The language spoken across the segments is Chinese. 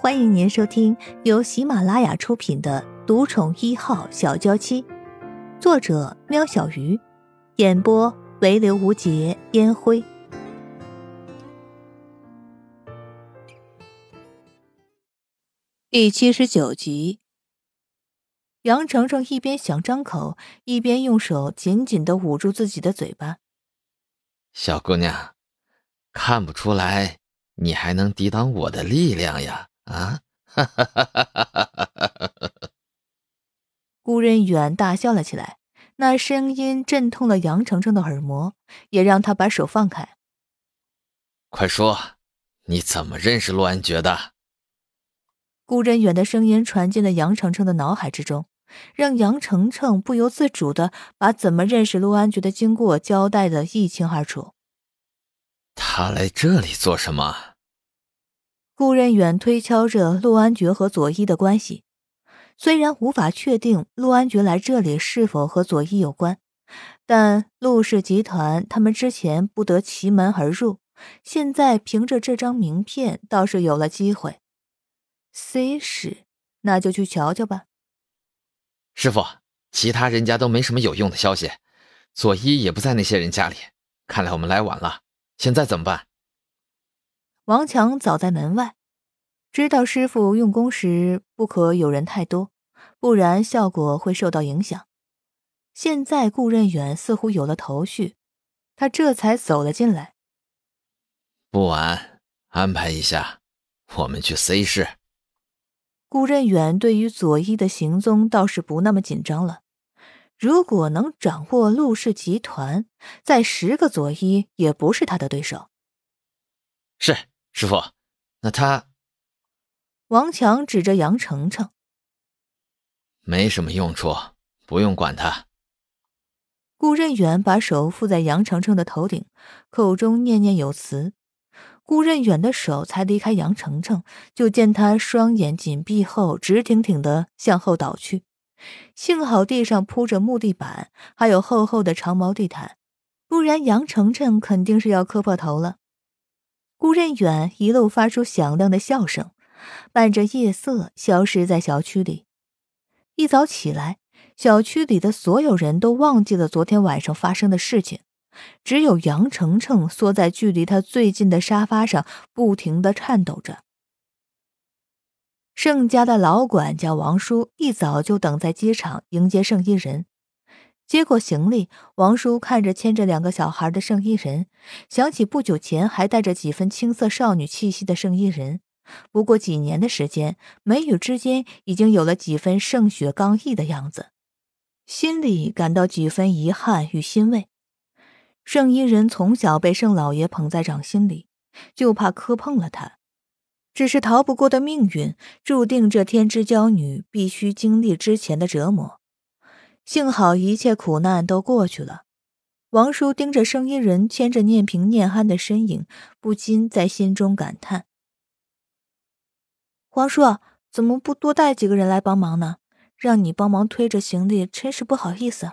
欢迎您收听由喜马拉雅出品的《独宠一号小娇妻》，作者：喵小鱼，演播：唯刘无节烟灰。第七十九集，杨程程一边想张口，一边用手紧紧的捂住自己的嘴巴。小姑娘，看不出来你还能抵挡我的力量呀？啊！哈哈哈哈哈哈！顾任远大笑了起来，那声音震痛了杨程程的耳膜，也让他把手放开。快说，你怎么认识陆安觉的？顾任远的声音传进了杨程程的脑海之中，让杨程程不由自主的把怎么认识陆安觉的经过交代的一清二楚。他来这里做什么？顾任远推敲着陆安觉和左一的关系，虽然无法确定陆安觉来这里是否和左一有关，但陆氏集团他们之前不得其门而入，现在凭着这张名片倒是有了机会。C 市，那就去瞧瞧吧。师傅，其他人家都没什么有用的消息，左一也不在那些人家里，看来我们来晚了。现在怎么办？王强早在门外，知道师傅用功时不可有人太多，不然效果会受到影响。现在顾任远似乎有了头绪，他这才走了进来。不晚，安排一下，我们去 C 市。顾任远对于左一的行踪倒是不那么紧张了。如果能掌握陆氏集团，在十个左一也不是他的对手。是。师傅，那他？王强指着杨程程，没什么用处，不用管他。顾任远把手附在杨程程的头顶，口中念念有词。顾任远的手才离开杨程程，就见他双眼紧闭后，直挺挺的向后倒去。幸好地上铺着木地板，还有厚厚的长毛地毯，不然杨程程肯定是要磕破头了。吴任远一路发出响亮的笑声，伴着夜色消失在小区里。一早起来，小区里的所有人都忘记了昨天晚上发生的事情，只有杨程程缩在距离他最近的沙发上，不停的颤抖着。盛家的老管家王叔一早就等在机场迎接盛一人。接过行李，王叔看着牵着两个小孩的圣衣人，想起不久前还带着几分青涩少女气息的圣衣人。不过几年的时间，眉宇之间已经有了几分圣雪刚毅的样子，心里感到几分遗憾与欣慰。圣衣人从小被圣老爷捧在掌心里，就怕磕碰了他，只是逃不过的命运，注定这天之娇女必须经历之前的折磨。幸好一切苦难都过去了，王叔盯着声音人牵着念平念安的身影，不禁在心中感叹：“王叔怎么不多带几个人来帮忙呢？让你帮忙推着行李，真是不好意思。”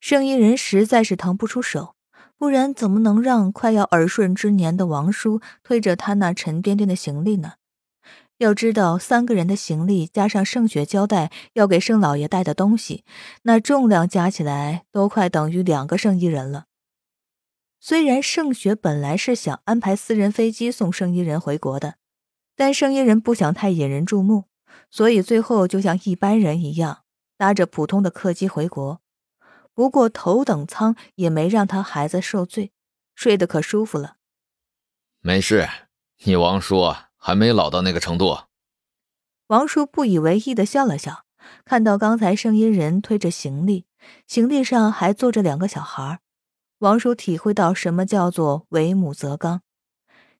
声音人实在是腾不出手，不然怎么能让快要耳顺之年的王叔推着他那沉甸甸的行李呢？要知道，三个人的行李加上盛雪交代要给盛老爷带的东西，那重量加起来都快等于两个圣衣人了。虽然盛雪本来是想安排私人飞机送圣衣人回国的，但圣衣人不想太引人注目，所以最后就像一般人一样搭着普通的客机回国。不过头等舱也没让他孩子受罪，睡得可舒服了。没事，你王叔。还没老到那个程度。王叔不以为意的笑了笑，看到刚才声音人推着行李，行李上还坐着两个小孩，王叔体会到什么叫做为母则刚。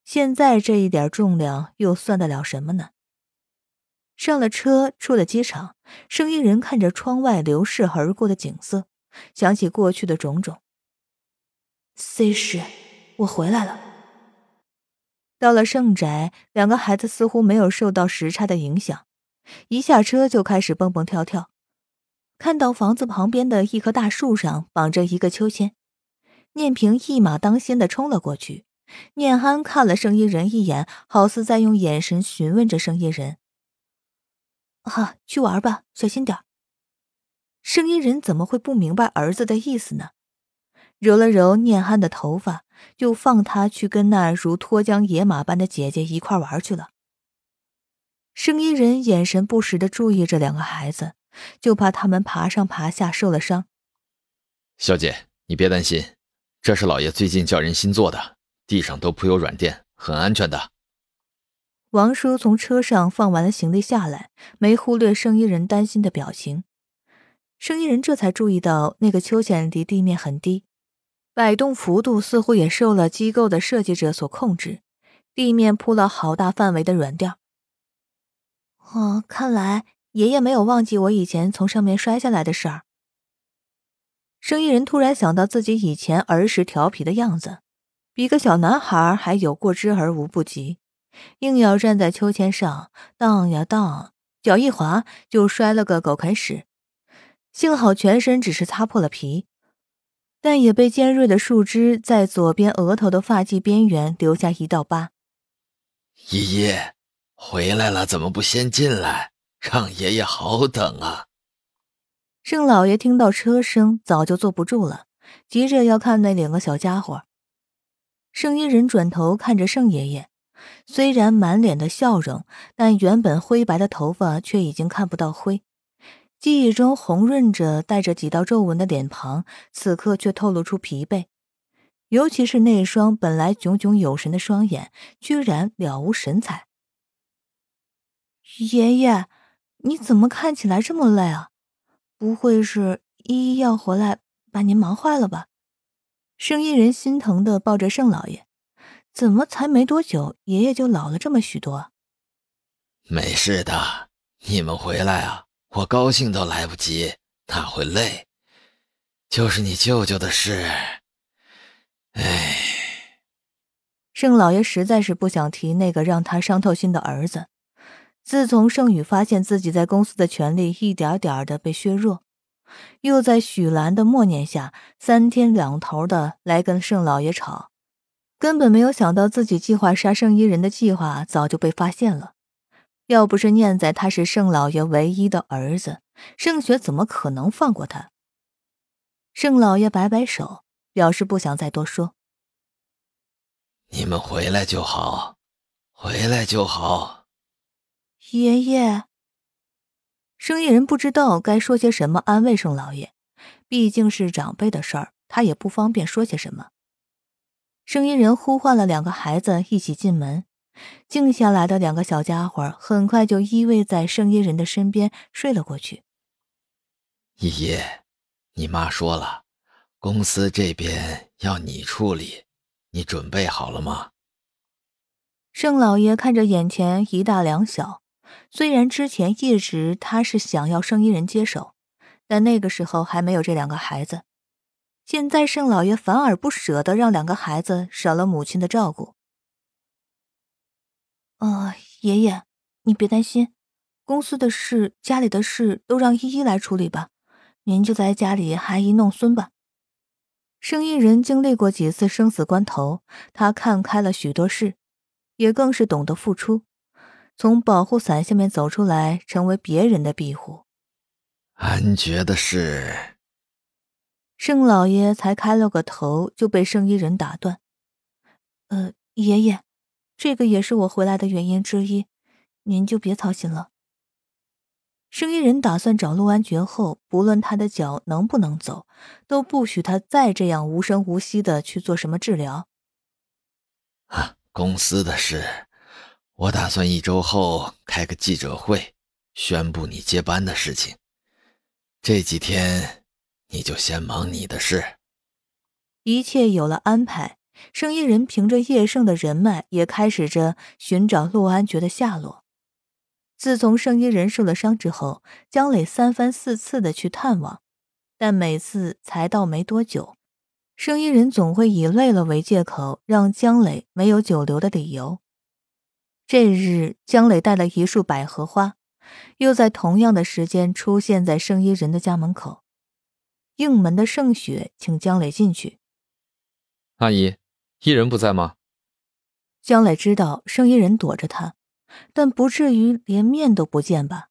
现在这一点重量又算得了什么呢？上了车，出了机场，声音人看着窗外流逝而过的景色，想起过去的种种。C 师，我回来了。到了盛宅，两个孩子似乎没有受到时差的影响，一下车就开始蹦蹦跳跳。看到房子旁边的一棵大树上绑着一个秋千，念平一马当先的冲了过去，念安看了盛一人一眼，好似在用眼神询问着盛一人。啊，去玩吧，小心点。盛一人怎么会不明白儿子的意思呢？揉了揉念安的头发，就放他去跟那如脱缰野马般的姐姐一块玩去了。盛一人眼神不时的注意着两个孩子，就怕他们爬上爬下受了伤。小姐，你别担心，这是老爷最近叫人新做的，地上都铺有软垫，很安全的。王叔从车上放完了行李下来，没忽略盛一人担心的表情。盛一人这才注意到，那个秋千离地面很低，摆动幅度似乎也受了机构的设计者所控制，地面铺了好大范围的软垫。哦，看来爷爷没有忘记我以前从上面摔下来的事儿。生意人突然想到自己以前儿时调皮的样子，比个小男孩还有过之而无不及，硬要站在秋千上荡呀荡，脚一滑就摔了个狗啃屎。幸好全身只是擦破了皮，但也被尖锐的树枝在左边额头的发髻边缘留下一道疤。依依回来了，怎么不先进来，让爷爷好等啊？盛老爷听到车声，早就坐不住了，急着要看那两个小家伙。盛一人转头看着盛爷爷，虽然满脸的笑容，但原本灰白的头发却已经看不到灰。记忆中红润着、带着几道皱纹的脸庞，此刻却透露出疲惫，尤其是那双本来炯炯有神的双眼，居然了无神采。爷爷，你怎么看起来这么累啊？不会是依依要回来把您忙坏了吧？生意人心疼的抱着盛老爷，怎么才没多久，爷爷就老了这么许多？没事的，你们回来啊，我高兴都来不及，哪会累？就是你舅舅的事，哎。盛老爷实在是不想提那个让他伤透心的儿子。自从盛宇发现自己在公司的权力一点点的被削弱，又在许兰的默念下，三天两头的来跟盛老爷吵，根本没有想到自己计划杀盛一人的计划早就被发现了。要不是念在他是盛老爷唯一的儿子，盛雪怎么可能放过他？盛老爷摆摆手，表示不想再多说。你们回来就好，回来就好。爷爷，生意人不知道该说些什么安慰盛老爷，毕竟是长辈的事儿，他也不方便说些什么。生意人呼唤了两个孩子一起进门，静下来的两个小家伙很快就依偎在生意人的身边睡了过去。依依，你妈说了，公司这边要你处理，你准备好了吗？盛老爷看着眼前一大两小。虽然之前一直他是想要圣衣人接手，但那个时候还没有这两个孩子。现在盛老爷反而不舍得让两个孩子少了母亲的照顾。呃，爷爷，你别担心，公司的事、家里的事都让依依来处理吧，您就在家里含饴弄孙吧。生意人经历过几次生死关头，他看开了许多事，也更是懂得付出。从保护伞下面走出来，成为别人的庇护。安觉的事，盛老爷才开了个头，就被圣衣人打断。呃，爷爷，这个也是我回来的原因之一，您就别操心了。生意人打算找陆安觉后，不论他的脚能不能走，都不许他再这样无声无息的去做什么治疗。啊，公司的事。我打算一周后开个记者会，宣布你接班的事情。这几天你就先忙你的事。一切有了安排，生意人凭着叶盛的人脉，也开始着寻找陆安觉的下落。自从圣衣人受了伤之后，江磊三番四次的去探望，但每次才到没多久，圣衣人总会以累了为借口，让江磊没有久留的理由。这日，江磊带了一束百合花，又在同样的时间出现在圣衣人的家门口。应门的盛雪请江磊进去。阿姨，伊人不在吗？江磊知道盛一人躲着他，但不至于连面都不见吧？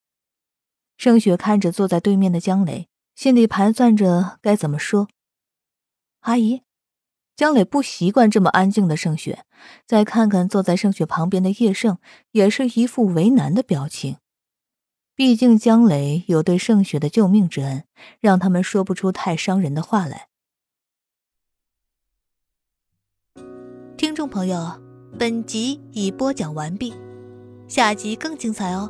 盛雪看着坐在对面的江磊，心里盘算着该怎么说。阿姨，江磊不习惯这么安静的盛雪，再看看坐在盛雪旁边的叶盛，也是一副为难的表情。毕竟江磊有对盛雪的救命之恩，让他们说不出太伤人的话来。听众朋友。本集已播讲完毕，下集更精彩哦。